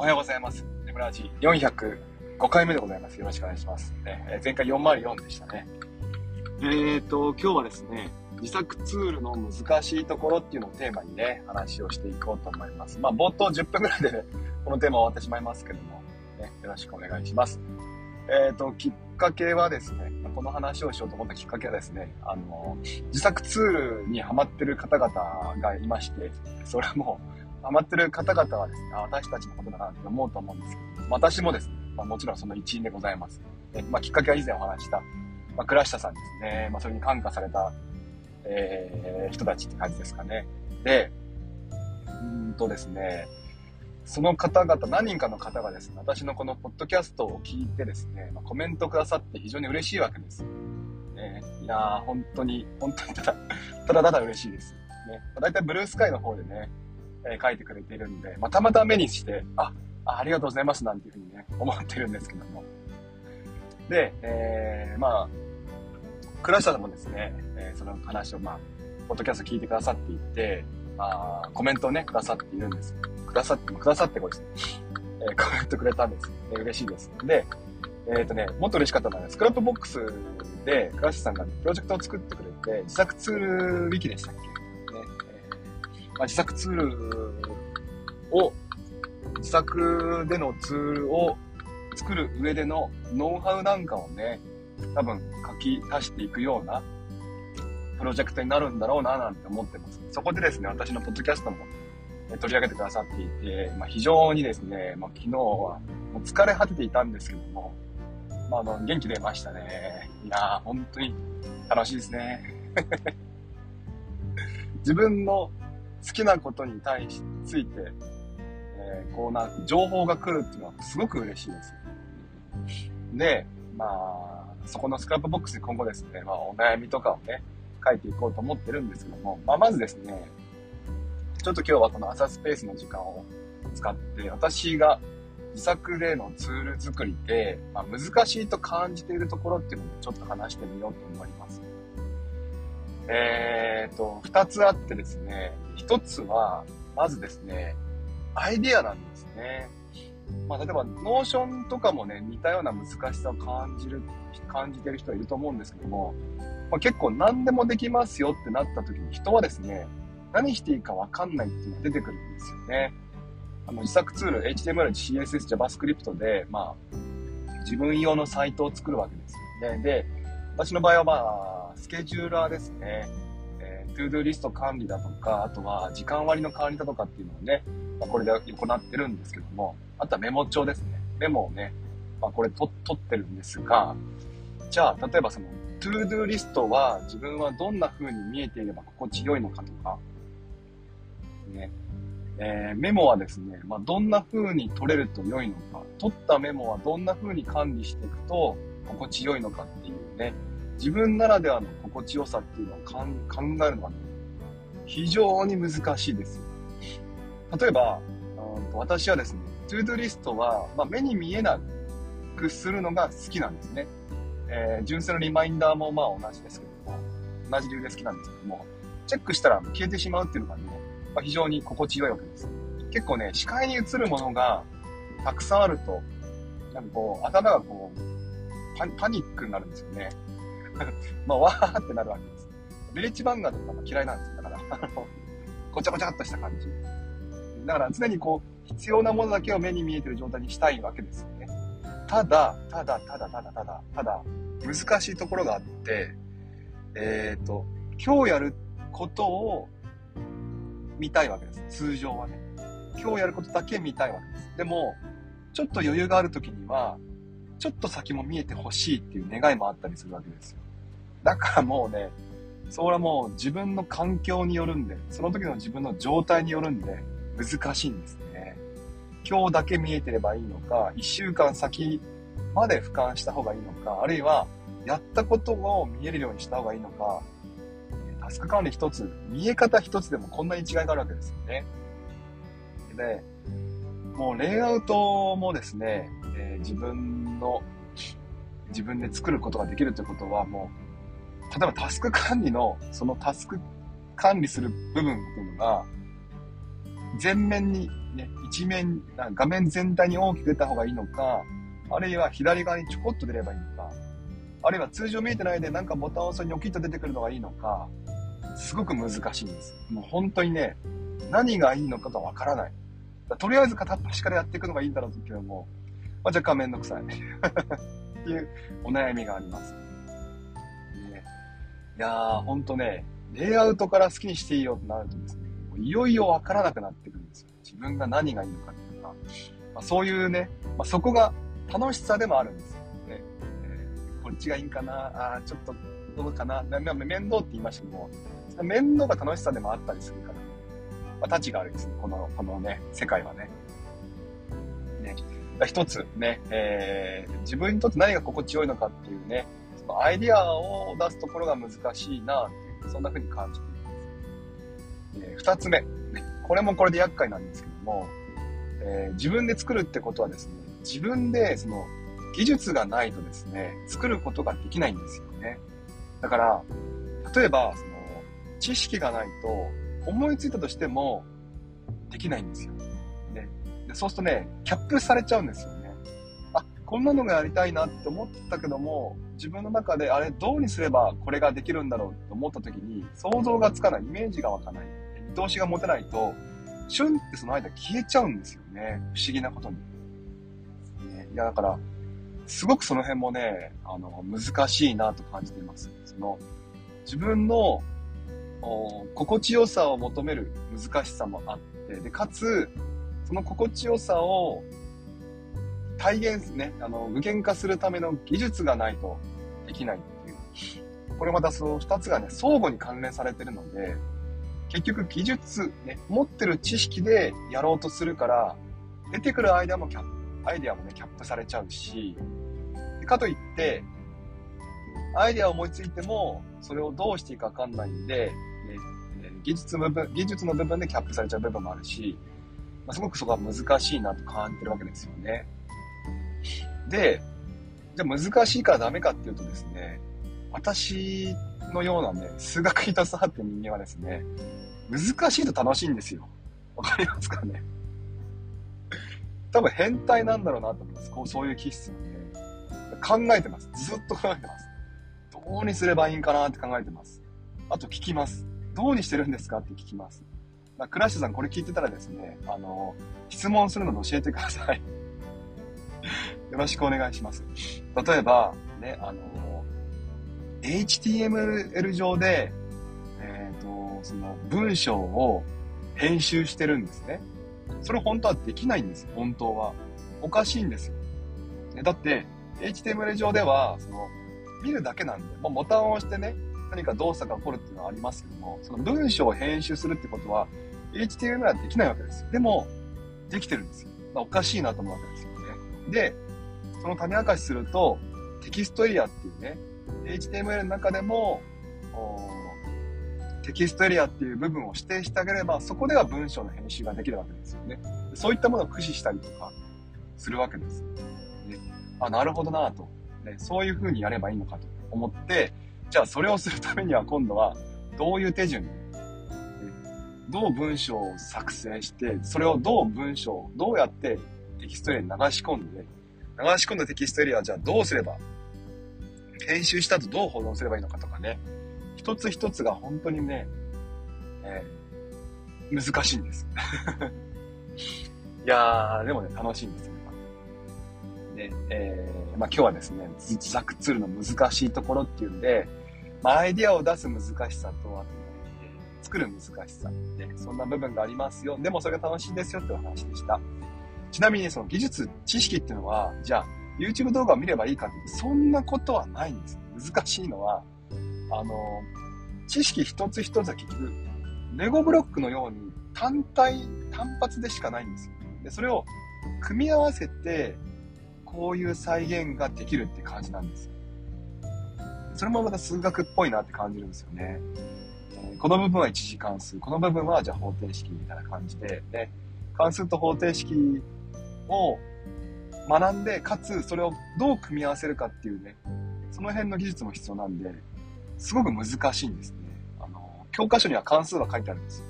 おはようございます。ネムラジ405回目でございます。よろしくお願いします。えー前回404でしたね。えーと、今日はですね、自作ツールの難しいところっていうのをテーマにね、話をしていこうと思います。まあ、冒頭10分ぐらいでね、このテーマ終わってしまいますけども、ね、よろしくお願いします。えーと、きっかけはですね、この話をしようと思ったきっかけはですね、あの、自作ツールにハマってる方々がいまして、それはもう、ハマってる方々はですね、私たちのことだなって思うと思うんですけど、私もですね、まあ、もちろんその一員でございます。えまあ、きっかけは以前お話した、まあ、倉下さんですね。まあ、それに感化された、えー人たちって感じですかね。で、うんとですね、その方々、何人かの方がですね、私のこのポッドキャストを聞いてですね、まあ、コメントくださって非常に嬉しいわけです。ね、いやー、本当に、本当にただ、ただただ嬉しいです。ね、だいたいブルースカイの方でね、えー書いてくれているんで、ま、たまた目にして、あ、ありがとうございますなんていうふうにね、思ってるんですけども。で、えー、まあ、倉下さんもですね、えーその話をまあ、ポッドキャスト聞いてくださっていて、まあ、コメントをね、くださっているんです。くださって、くださってこれですね、えーコメントくれたんです。えー嬉しいです。で、えっ、とね、もっと嬉しかったのは、スクラップボックスで、倉下さんが、プロジェクトを作ってくれて、自作ツールウィキでしたっけ、まあ、自作ツールを、自作でのツールを作る上でのノウハウなんかをね、多分書き足していくようなプロジェクトになるんだろうななんて思ってます。そこでですね、私のポッドキャストも取り上げてくださっていて、まあ、非常にですね、まあ、昨日はもう疲れ果てていたんですけども、まあ、あの元気出ましたね。いやー、本当に楽しいですね。自分の好きなことに対しついて、えーこうな、情報が来るっていうのはすごく嬉しいです。で、まあ、そこのスクラップボックスで今後ですね、まあ、お悩みとかをね、書いていこうと思ってるんですけども、まあ、まずですね、ちょっと今日はこの朝スペースの時間を使って、私が自作でのツール作りで、まあ、難しいと感じているところっていうのをちょっと話してみようと思います。えーと、二つあってですね、一つは、まずですね、アイディアなんですね。まあ、例えば、 Notion とかもね、似たような難しさを感じる、感じてる人はいると思うんですけども、まあ、結構何でもできますよってなった時に人はですね、何していいかわかんないっていうのが出てくるんですよね。あの自作ツール、HTML、CSS、JavaScript で、まあ、自分用のサイトを作るわけですよね。で、私の場合はまあ、スケジューラーですね。えー、 to-do リスト管理だとか、あとは時間割の管理だとかっていうのをね、まあ、これで行ってるんですけども、あとはメモ帳ですね。メモをね、まあ、これ取ってるんですが、じゃあ、例えばその、 to-do リストは自分はどんな風に見えていれば心地よいのかとか、ね、えーメモはですね、まあ、どんな風に取れると良いのか、取ったメモはどんな風に管理していくと心地よいのかっていうね、自分ならではの心地よさっていうのを考えるのがね、非常に難しいです。例えば、うんと私はですね、トゥードリストは、まあ、目に見えなくするのが好きなんですね。えー純正のリマインダーもまあ同じですけども、同じ理由で好きなんですけども、チェックしたら消えてしまうっていうのがね、まあ、非常に心地よいわけです。結構ね、視界に映るものがたくさんあると、なんかこう、頭がこう、パニックになるんですよね。まあ、わーってなるわけです。ビレッジバンガーとか嫌いなんですよ。だから、あの、ごちゃごちゃっとした感じ。だから常にこう、必要なものだけを目に見えてる状態にしたいわけですよね。ただ、ただ、ただ、ただ、ただ、ただ、難しいところがあって、えっ、と、今日やることを見たいわけです。通常はね。今日やることだけ見たいわけです。でも、ちょっと余裕がある時には、ちょっと先も見えてほしいっていう願いもあったりするわけですよ。だからもうね、それはもう自分の環境によるんで、その時の自分の状態によるんで、難しいんですね。今日だけ見えてればいいのか、一週間先まで俯瞰した方がいいのか、あるいは、やったことを見えるようにした方がいいのか、タスク管理一つ、見え方一つでもこんなに違いがあるわけですよね。で、もうレイアウトもですね、えー自分の、自分で作ることができるということはもう、例えばタスク管理の、そのタスク管理する部分っていうのが、前面にね、一面、画面全体に大きく出た方がいいのか、あるいは左側にちょこっと出ればいいのか、あるいは通常見えてないでなんかボタンを押すにニョキッと出てくるのがいいのか、すごく難しいんです。もう本当にね、何がいいのかがわからない。とりあえず片っ端からやっていくのがいいんだろうけども、まあ、若干めんどくさい。っていうお悩みがあります。いやー、ほんとね、レイアウトから好きにしていいよってなるとですね、もういよいよわからなくなってくるんですよ。自分が何がいいのかっていうか、まあ、そういうね、まあ、そこが楽しさでもあるんですよ。ねえー、こっちがいいんかな、ああ、ちょっとどうかな、面倒って言いましたけども、面倒が楽しさでもあったりするから、まあ、タチがあるんですね、この、このね、世界はね。ね。一つね、えー、自分にとって何が心地よいのかっていうね、のアイディアを出すところが難しいなっていう、そんな風に感じています。えー、二つ目、これもこれで厄介なんですけども、えー、自分で作るってことはですね、自分でその技術がないとですね、作ることができないんですよね。だから、例えば、その、知識がないと、思いついたとしても、できないんですよ。ね。でそうするとね、キャップされちゃうんですよ。こんなのがやりたいなって思ったけども、自分の中で、あれ、どうにすればこれができるんだろうって思った時に、想像がつかない、イメージが湧かない、見通しが持てないと、シュンってその間消えちゃうんですよね。不思議なことに。ね、いや、だから、すごくその辺もね、あの、難しいなと感じています。その、自分の心地よさを求める難しさもあって、で、かつ、その心地よさを体現ね、あの、具現化するための技術がないとできないっていう。これまたその二つがね、相互に関連されてるので、結局技術、ね、持ってる知識でやろうとするから、出てくるアイデアもキャップアイデアもね、キャップされちゃうし、かといって、アイデアを思いついても、それをどうしていいかわかんないんで、技術部分、技術の部分でキャップされちゃう部分もあるし、まあ、すごくそこは難しいなと感じてるわけですよね。で、じゃあ難しいからダメかっていうとですね、私のようなね、数学に携わって人間はですね、難しいと楽しいんですよ。わかりますかね？多分変態なんだろうなと思います。こう、そういう気質なんで。考えてます。ずっと考えてます。どうにすればいいんかなって考えてます。あと聞きます。どうにしてるんですかって聞きます。ま、クラッシュさんこれ聞いてたらですね、あの、質問するので教えてください。よろしくお願いします。例えば、ね、あの、HTML 上で、えっ、ー、と、その文章を編集してるんですね。それ本当はできないんです本当は。おかしいんですよ。だって、HTML 上では、その、見るだけなんで、まあ、ボタンを押してね、何か動作が起こるっていうのはありますけども、その文章を編集するってことは、HTML はできないわけですよ。でも、できてるんですよ。まあ、おかしいなと思うわけですよ。で、その種明かしすると、テキストエリアっていうね、HTML の中でも、テキストエリアっていう部分を指定してあげれば、そこでは文章の編集ができるわけですよね。そういったものを駆使したりとかするわけです。ね、あ、なるほどなと、ね。そういう風にやればいいのかと思って、じゃあそれをするためには今度はどういう手順で、どう文章を作成して、それをどう文章どうやってテキストエリアに流し込んで、流し込んだテキストエリアはじゃあどうすれば、編集した後どう保存すればいいのかとかね、一つ一つが本当にね、えー、難しいんです。いやー、でもね、楽しいんですよ。で、えー、まあ今日はですね、自作ツールの難しいところっていうんで、まあ、アイディアを出す難しさと、あとね、作る難しさ、ね、そんな部分がありますよ。でもそれが楽しいですよってお話でした。ちなみにその技術、知識っていうのは、じゃあ、YouTube 動画を見ればいいかっていうと、そんなことはないんです。難しいのは、あの、知識一つ一つは結局、レゴブロックのように単体、単発でしかないんですよ。で、それを組み合わせて、こういう再現ができるって感じなんですよ。それもまた数学っぽいなって感じるんですよね。この部分は一次関数、この部分はじゃあ方程式みたいな感じで、ね、関数と方程式を学んで、かつそれをどう組み合わせるかっていうね、その辺の技術も必要なんで、すごく難しいんですね。あの、教科書には関数は書いてあるんですよ。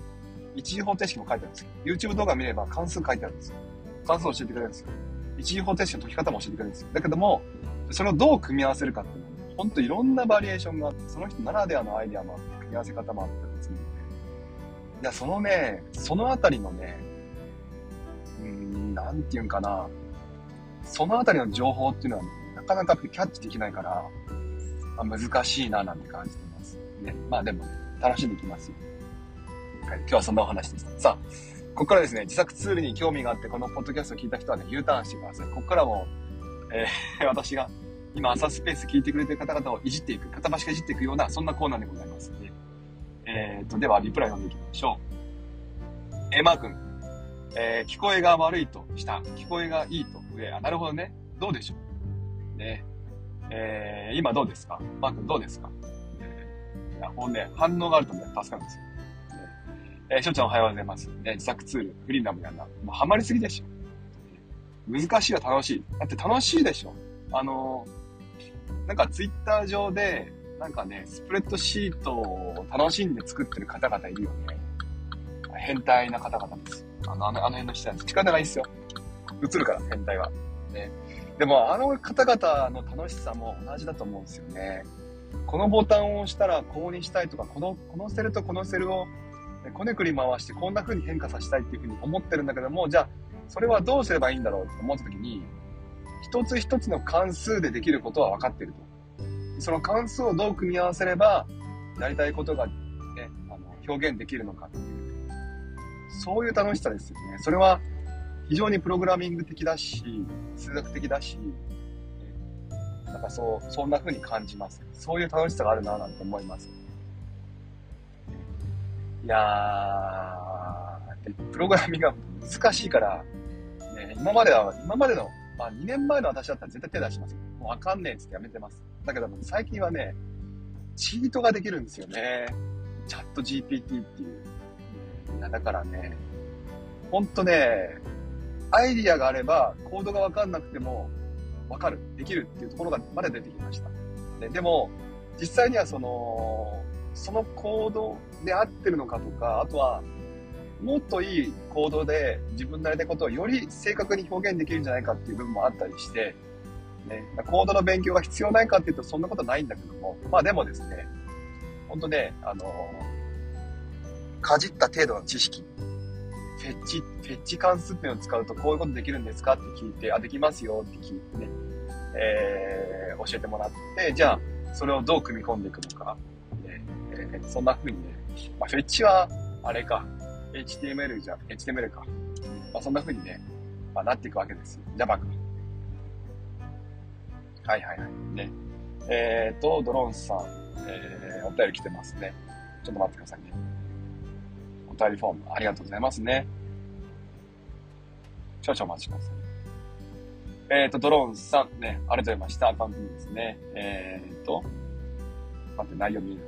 一次方程式も書いてあるんですよ。YouTube 動画見れば関数書いてあるんですよ。関数教えてくれるんですよ。一次方程式の解き方も教えてくれるんですよ。だけども、それをどう組み合わせるかっていうのは、ほんといろんなバリエーションがあって、その人ならではのアイデアもあって、組み合わせ方もあってですね。いや、そのね、そのあたりのね、なんていうんかな、そのあたりの情報っていうのは、なかなかキャッチできないから、まあ、難しいななんて感じてます。ね。まあでもね、楽しんでいきますよ。はい、今日はそんなお話です。さあ、ここからですね、自作ツールに興味があって、このポッドキャストを聞いた人はね、U ターンしてください。ここからも、えー、私が今、朝スペース聞いてくれてる方々をいじっていく、片端かいじっていくような、そんなコーナーでございますので、えー、と、では、リプライ読んでいきましょう。えー、マー君、えー、聞こえが悪いと下、聞こえがいいと上。あ、なるほどね。どうでしょう。ね。えー、今どうですか？マー君どうですか、えー、いや、ほんね、反応があるとね、助かるんですよ。ねえー、しょちゃんおはようございます。ね、自作ツール、フリーダムやな。もうハマりすぎでしょ。難しいは楽しい。だって楽しいでしょ。あのー、なんかツイッター上で、なんかね、スプレッドシートを楽しんで作ってる方々いるよね。変態な方々です。あの、あの辺の人たち。力がいっすよ。映るから、変態は。ね。でも、あの方々の楽しさも同じだと思うんですよね。このボタンを押したらこうにしたいとか、この、このセルとこのセルをこねくり回してこんな風に変化させたいっていう風に思ってるんだけども、じゃあ、それはどうすればいいんだろうって思った時に、一つ一つの関数でできることは分かってると。その関数をどう組み合わせれば、やりたいことがね、あの、表現できるのかって。そういう楽しさですよね。それは非常にプログラミング的だし、数学的だし、なんかそう、そんな風に感じます。そういう楽しさがあるなぁなんて思います。いやー、プログラミングが難しいから、ね、今までは、今までの、まあ2年前の私だったら絶対手出します。もうわかんねえっつってやめてます。だけども最近はね、チートができるんですよね。チャット GPT っていう。や、だからね、ほんとね、アイディアがあれば、コードがわかんなくても、わかる、できるっていうところがまで出てきました。ででも、実際にはその、そのコードで合ってるのかとか、あとは、もっといいコードで自分なりのことをより正確に表現できるんじゃないかっていう部分もあったりして、ね、コードの勉強が必要ないかっていうとそんなことないんだけども、まあでもですね、本当ね、あのかじった程度の知識、フェッチ、フェッチ関数っていうのを使うとこういうことできるんですかって聞いて、あ、できますよって聞いてね、えー、教えてもらって、じゃあ、それをどう組み込んでいくのか、ね、そんな風にね、まあ、フェッチは、あれか、HTML じゃ、HTML か。まあ、そんな風にね、まあ、なっていくわけですよ。Java か。はいはいはい。ね。えーと、ドローンさん、えー、お便り来てますね。ちょっと待ってくださいね。お便りフォーム、ありがとうございますね。少々お待ちください。えっーと、ドローンさん、ね、ありがとうございました。アカウントですね。えっーと、待って、内容見る。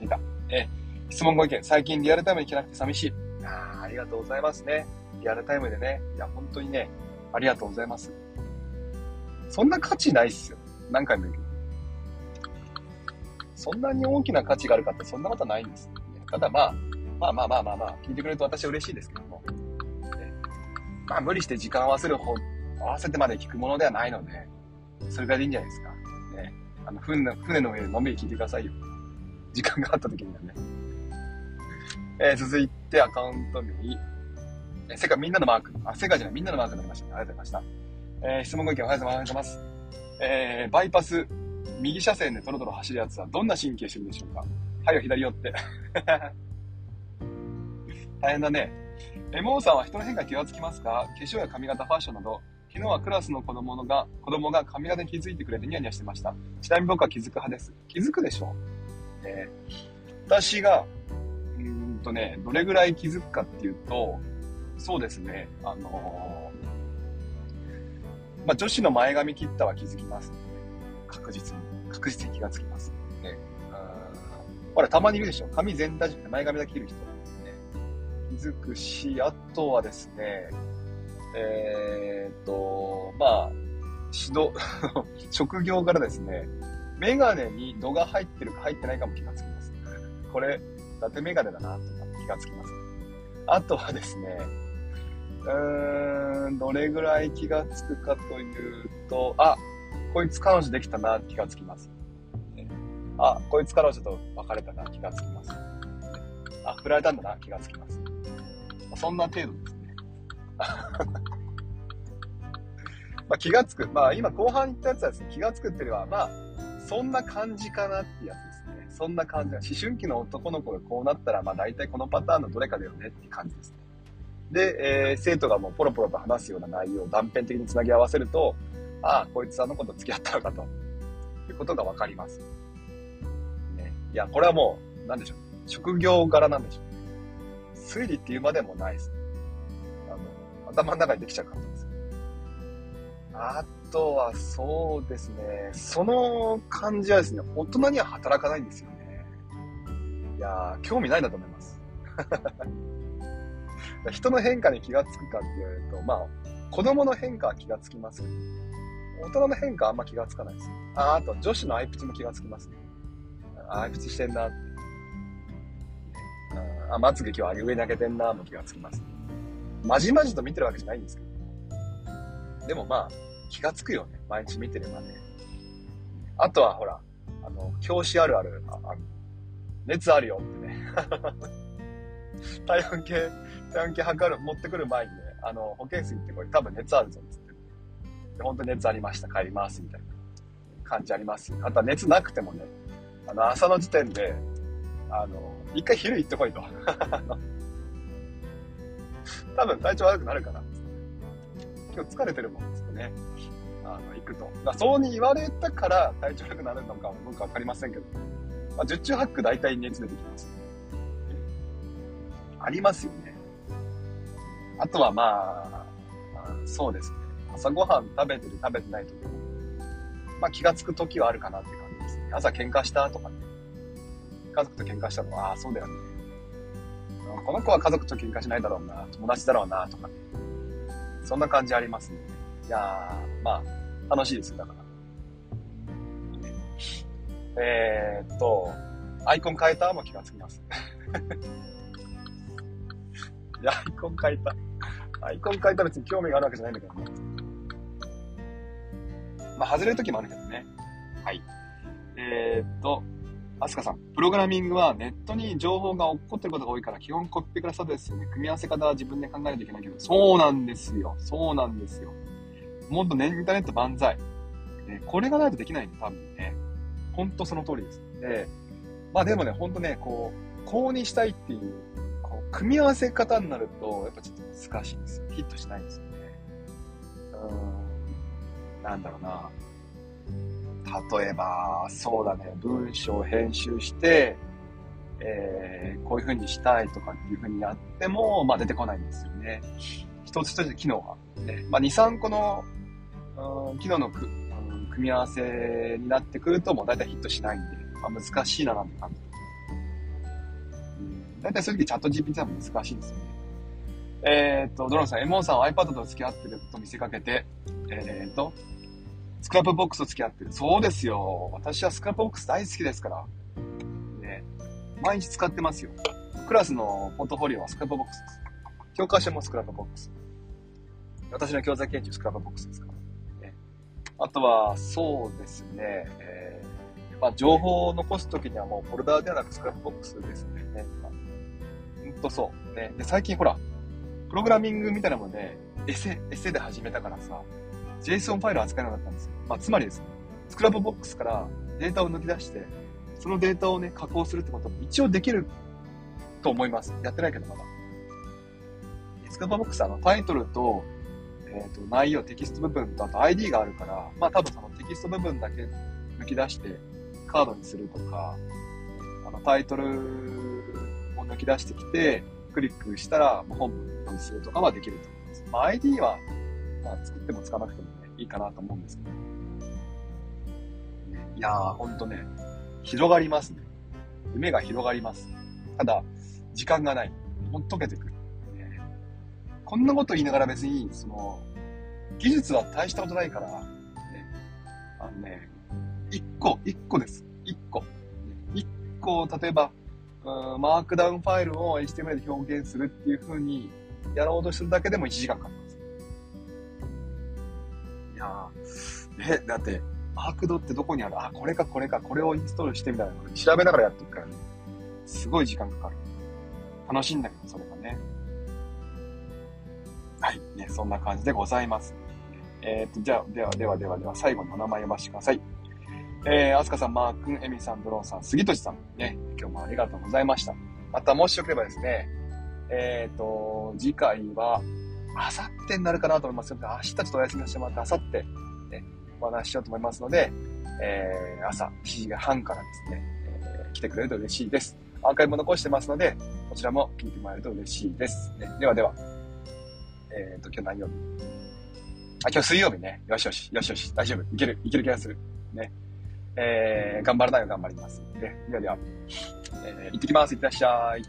見た。え、質問ご意見、最近リアルタイムに聞けなくて寂しい。あありがとうございますね。リアルタイムでね。いや、本当にね、ありがとうございます。そんな価値ないっすよ。何回も言うけど。そんなに大きな価値があるかってそんなことはないんです。ただまあ、まあまあまあまあまあ、聞いてくれると私は嬉しいですけども。まあ無理して時間を合わせる方、合わせてまで聞くものではないので、それぐらいでいいんじゃないですか。ね。あの、船の船の上でのんびり聞いてくださいよ。時間があった時にはね。えー、続いてアカウント名、えー、世界みんなのマーク。あ、世界じゃない、みんなのマークになりましたね。ありがとうございました。えー、質問ご意見おはようございます。えー、バイパス、右車線でトロトロ走るやつはどんな神経してるでしょうかはいよ、左寄って。大変だね。え、モーさんは人の変化気がつきますか？化粧や髪型、ファッションなど、昨日はクラスの子供のが、子供が髪型に気づいてくれてニヤニヤしてました。ちなみに僕は気づく派です。気づくでしょえー、私が、うんとね、どれぐらい気づくかっていうと、そうですね、あのー、まあ、女子の前髪切ったは気づきます、ね。確実に。確実に気がつきます。ね。ほら、たまにいるでしょ。髪全体じゃなくて前髪だけ切る人。づくし、あとはですね、えー、っと、まあ、指導、職業からですね、メガネに度が入ってるか入ってないかも気がつきます。これ、伊達メガネだな、とか気がつきます。あとはですね、うーん、どれぐらい気がつくかというと、あ、こいつ彼女できたな、気がつきます。あ、こいつ彼女と別れたな、気がつきます。あ、振られたんだな、気がつきます。そんな程度ですね。ま気がつく。まあ今後半言ったやつはですね、気がつくっていうよりは、まあ、そんな感じかなってやつですね。そんな感じ。思春期の男の子がこうなったら、まあ大体このパターンのどれかだよねって感じですね。で、えー、生徒がもうポロポロと話すような内容を断片的につなぎ合わせると、ああ、こいつあの子と付き合ったのかと、いうことがわかります。ね。いや、これはもう、なんでしょう。職業柄なんでしょう。推理っていうまでもないです。あの、頭の中にできちゃう感じです。あとは、そうですね。その感じはですね、大人には働かないんですよね。いやー、興味ないんだと思います。人の変化に気がつくかって言われると、まあ、子供の変化は気がつきます大人の変化はあんま気がつかないです。あ、あと女子のアイプチも気がつきますね。アイプチしてんなって。あ、まつげ今日上に上げてんなも気がつきます。まじまじと見てるわけじゃないんですけど。でもまあ、気がつくよね。毎日見てればね。あとはほら、あの、教師あるある、ああ熱あるよってね。体温計、体温計測る、持ってくる前にね、あの、保健室行ってこれ多分熱あるぞっつって。で本当に熱ありました、帰ります、みたいな感じあります。あとは熱なくてもね、あの、朝の時点で、あの、一回昼行ってこいと。多分体調悪くなるから。今日疲れてるもんですよね。あの、行くと。だそうに言われたから体調悪くなるのか僕わかりませんけど。まあ、十中八九大体熱出てきます。ありますよね。あとはまあ、まあ、そうですね。朝ごはん食べてる食べてない時も、まあ気がつく時はあるかなって感じですね。朝喧嘩したとかね。家族と喧嘩したのは、ああ、そうだよね。この子は家族と喧嘩しないだろうな、友達だろうな、とかね。そんな感じありますね。いやー、まあ、楽しいです、だから。えー、っと、アイコン変えた？も気がつきます。いや、アイコン変えた。アイコン変えた別に興味があるわけじゃないんだけどね。まあ、外れる時もあるけどね。はい。えー、っと、アスカさん、プログラミングはネットに情報が起こってることが多いから基本コピペからスタートですよね。組み合わせ方は自分で考えないといけないけど、そうなんですよ。そうなんですよ。もっとね、インターネット万歳。ね、これがないとできないんで、多分ね。ほんとその通りです。で、まあでもね、ほんとね、こう、こうにしたいっていう、こう、組み合わせ方になると、やっぱちょっと難しいんですよ。ヒットしないんですよね。うん、なんだろうな。例えば、そうだね、文章を編集して、えー、こういう風にしたいとかっていう風にやっても、まあ出てこないんですよね。一つ一つ機能が。ね、まあ2、3個の、うん、機能のく、うん、組み合わせになってくると、もう大体ヒットしないんで、まあ難しいななんて感じ。うん、大体そういう時チャット GPT は難しいんですよね。えー、っと、ドロンさん、エモンさんは iPad と付き合ってると見せかけて、えー、っと、 Scrapbox と付き合ってる。そうですよ。私は Scrapbox 大好きですから。ね。毎日使ってますよ。クラスのポートフォリオは Scrapbox です。教科書も Scrapbox。私の教材研究 Scrapbox ですから。ね、あとは、そうですね。えー、まあ、情報を残すときにはもうフォルダーではなく Scrapbox ですね。ねまあ、ほんとそう。ね。で、最近ほら、プログラミングみたいなもんね、エセ、エセで始めたからさ、JSON ファイル扱えなかったんですよ。まあ、つまりですね、 Scrapbox からデータを抜き出して、そのデータをね、加工するってことも一応できると思います。やってないけどまだ。 Scrapbox はあのタイトルと、えっ、ー、と、内容、テキスト部分とあと ID があるから、まあ多分そのテキスト部分だけ抜き出してカードにするとか、あのタイトルを抜き出してきて、クリックしたら本文にするとかはできると思います。まあ ID は、まあ作っても使わなくてもいいかなと思うんですけど。いやー、ほんとね、広がりますね。夢が広がります。ただ、時間がない。ほんと溶けてくる。ね、こんなこと言いながら別に、その、技術は大したことないから、ね、あのね、一個、一個です。一個。一個、例えば、うん、マークダウンファイルを HTML で表現するっていう風にやろうとするだけでも1時間かかります。いやー、え、だって、マークドってどこにある？あ、これかこれか、これをインストールしてみたいな調べながらやっていくからね。すごい時間かかる。楽しいんだけど、それがね。はい。ね、そんな感じでございます。えっ、と、じゃあ、では、では、では、では、最後のお名前読ませてください。えー、あすかさん、マー君、エミさん、ドローンさん、杉戸さん、ね、今日もありがとうございました。また、もしよければですね、えっ、と、次回は、あさってになるかなと思います。明日ちょっとお休みさせてもらって、あさって、ね、お話ししようと思いますので、えー、朝7時半からですね、えー、来てくれると嬉しいです。アーカイブも残してますので、こちらも聞いてもらえると嬉しいです。ね、ではでは、えっ、と、今日何曜日？あ、今日水曜日ね。よしよし、よしよし、大丈夫。いける、いける気がする。ね。えー、頑張らないよ、頑張ります。で、ではでは、えー、行ってきます。いってらっしゃい。